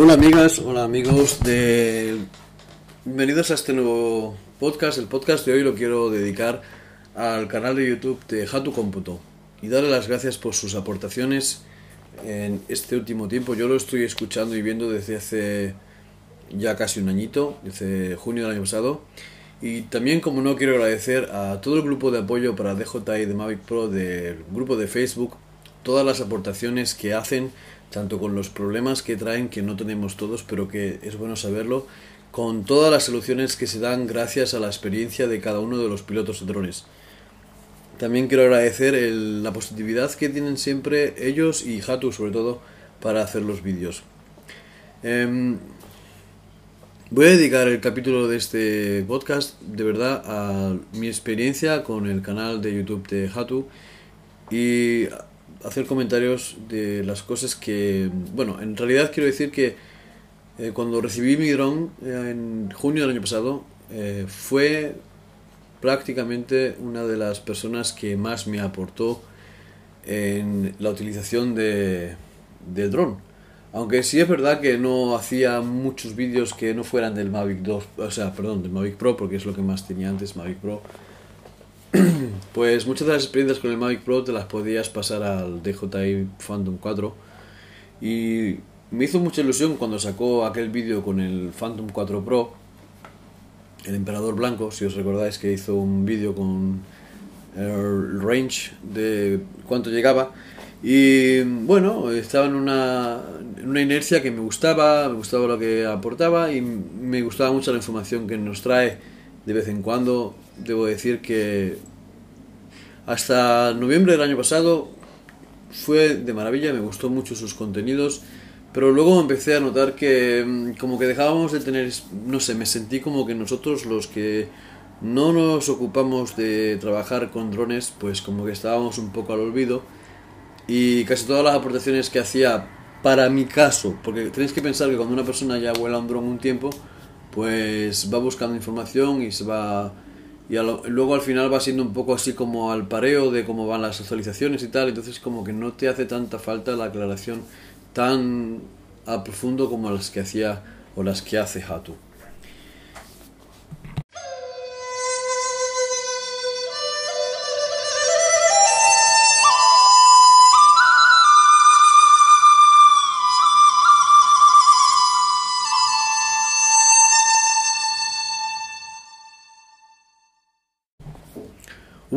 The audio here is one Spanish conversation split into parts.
Hola amigas, hola amigos de... Bienvenidos a este nuevo podcast. El podcast de hoy lo quiero dedicar al canal de YouTube de Hatu Computo y darle las gracias por sus aportaciones en este último tiempo. Yo lo estoy escuchando y viendo desde hace ya casi un añito, desde junio del año pasado. Y también, como no, quiero agradecer a todo el grupo de apoyo para DJI de Mavic Pro del grupo de Facebook, todas las aportaciones que hacen, tanto con los problemas que traen, que no tenemos todos, pero que es bueno saberlo, con todas las soluciones que se dan gracias a la experiencia de cada uno de los pilotos de drones. También quiero agradecer la positividad que tienen siempre ellos y Hatu sobre todo para hacer los vídeos. Em, voy a dedicar el capítulo de este podcast de verdad a mi experiencia con el canal de YouTube de Hatu y hacer comentarios de las cosas que, bueno, en realidad quiero decir que eh, cuando recibí mi dron eh, en junio del año pasado eh, fue prácticamente una de las personas que más me aportó en la utilización de, de dron. Aunque sí es verdad que no hacía muchos vídeos que no fueran del Mavic 2, o sea, perdón, del Mavic Pro, porque es lo que más tenía antes, Mavic Pro. pues muchas de las experiencias con el Mavic Pro te las podías pasar al DJI Phantom 4. Y me hizo mucha ilusión cuando sacó aquel vídeo con el Phantom 4 Pro el emperador blanco, si os recordáis que hizo un vídeo con el range de cuánto llegaba. Y bueno, estaba en una, una inercia que me gustaba, me gustaba lo que aportaba y me gustaba mucho la información que nos trae de vez en cuando. Debo decir que hasta noviembre del año pasado fue de maravilla, me gustó mucho sus contenidos. Pero luego empecé a notar que mm, como que dejábamos de tener, no sé, me sentí como que nosotros los que no nos ocupamos de trabajar con drones, pues como que estábamos un poco al olvido. Y casi todas las aportaciones que hacía para mi caso, porque tenéis que pensar que cuando una persona ya vuela un dron un tiempo, pues va buscando información y se va y luego al final va siendo un poco así como al pareo de cómo van las actualizaciones y tal, entonces como que no te hace tanta falta la aclaración tan a profundo como las que hacía o las que hace Hatu.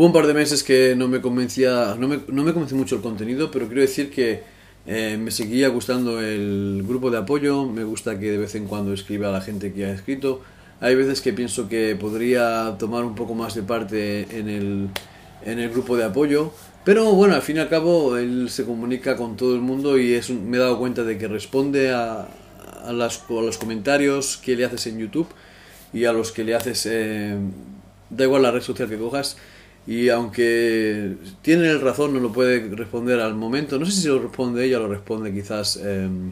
Hubo un par de meses que no me convencía, no me, no me convenció mucho el contenido, pero quiero decir que eh, me seguía gustando el grupo de apoyo, me gusta que de vez en cuando escriba a la gente que ha escrito. Hay veces que pienso que podría tomar un poco más de parte en el, en el grupo de apoyo, pero bueno, al fin y al cabo él se comunica con todo el mundo y es me he dado cuenta de que responde a, a, las, a los comentarios que le haces en YouTube y a los que le haces, eh, da igual la red social que cojas, y aunque tiene el razón, no lo puede responder al momento. No sé si lo responde ella, lo responde quizás. Em,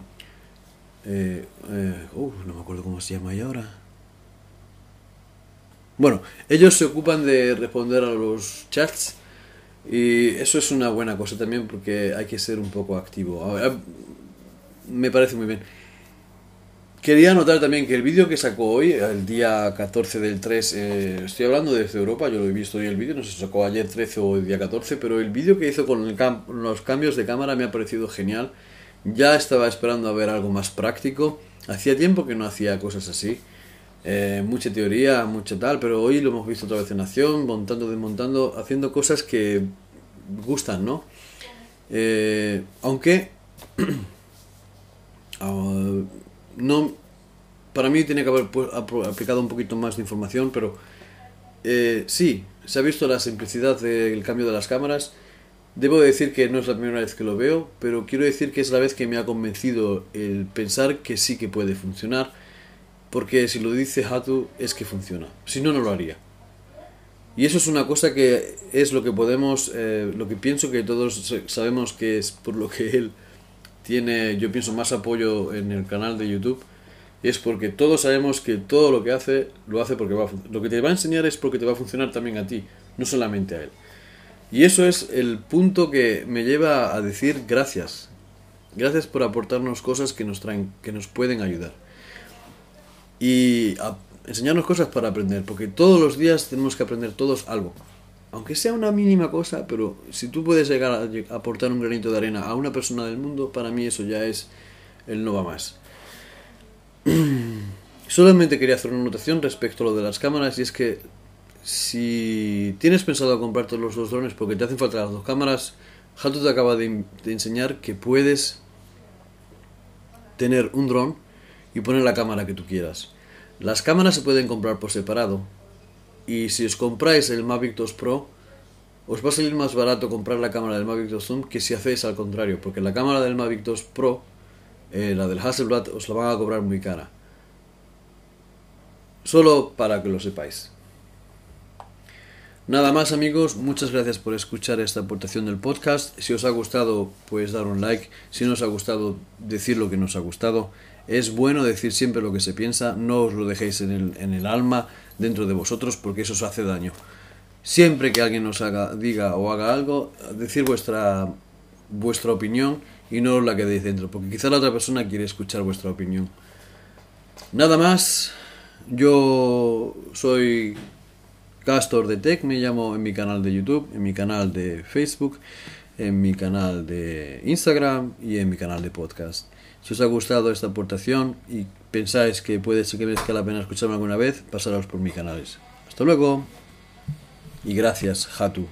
eh, eh, no me acuerdo cómo se llama ella ahora. Bueno, ellos se ocupan de responder a los chats y eso es una buena cosa también porque hay que ser un poco activo. me parece muy bien. Quería anotar también que el vídeo que sacó hoy, el día 14 del 3, eh, estoy hablando desde Europa, yo lo he visto hoy el vídeo, no sé si sacó ayer 13 o el día 14, pero el vídeo que hizo con los cambios de cámara me ha parecido genial. Ya estaba esperando a ver algo más práctico. Hacía tiempo que no hacía cosas así. Eh, mucha teoría, mucha tal, pero hoy lo hemos visto otra vez en acción, montando, desmontando, haciendo cosas que gustan, ¿no? Eh, aunque... Ah, no para mí tiene que haber aplicado un poquito más de información, pero eh, sí, se ha visto la simplicidad del cambio de las cámaras. Debo decir que no es la primera vez que lo veo, pero quiero decir que es la vez que me ha convencido el pensar que sí que puede funcionar, porque si lo dice Hatu es que funciona, si no, no lo haría. Y eso es una cosa que es lo que podemos, eh, lo que pienso que todos sabemos que es por lo que él tiene, yo pienso, más apoyo en el canal de YouTube, es porque todos sabemos que todo lo que hace, lo hace porque va a Lo que te va a enseñar es porque te va a funcionar también a ti, no solamente a él. Y eso es el punto que me lleva a decir gracias. Gracias por aportarnos cosas que nos traen, que nos pueden ayudar. Y enseñarnos cosas para aprender, porque todos los días tenemos que aprender todos algo. Aunque sea una mínima cosa, pero si tú puedes llegar a aportar un granito de arena a una persona del mundo, para mí eso ya es el no va más. Solamente quería hacer una anotación respecto a lo de las cámaras y es que si tienes pensado comprarte los dos drones porque te hacen falta las dos cámaras, Hato te acaba de, enseñar que puedes tener un dron y poner la cámara que tú quieras. Las cámaras se pueden comprar por separado y si os compráis el Mavic 2 Pro os va a salir más barato comprar la cámara del Mavic 2 Zoom que si hacéis al contrario, porque la cámara del Mavic 2 Pro, eh, la del Hasselblad, os la van a cobrar muy cara. Solo para que lo sepáis. Nada más amigos, muchas gracias por escuchar esta aportación del podcast. Si os ha gustado, pues dar un like. Si no os ha gustado, decir lo que nos ha gustado. Es bueno decir siempre lo que se piensa, no os lo dejéis en el, en el alma, dentro de vosotros, porque eso os hace daño. Siempre que alguien os haga, diga o haga algo, decir vuestra, vuestra opinión y no la que deis dentro, porque quizá la otra persona quiere escuchar vuestra opinión. Nada más, yo soy Castor de Tech, me llamo en mi canal de YouTube, en mi canal de Facebook, en mi canal de Instagram y en mi canal de podcast. Si os ha gustado esta aportación y pensáis que puede ser que merezca la pena escucharme alguna vez, pasaros por mis canales. Hasta luego y gracias, Hatu.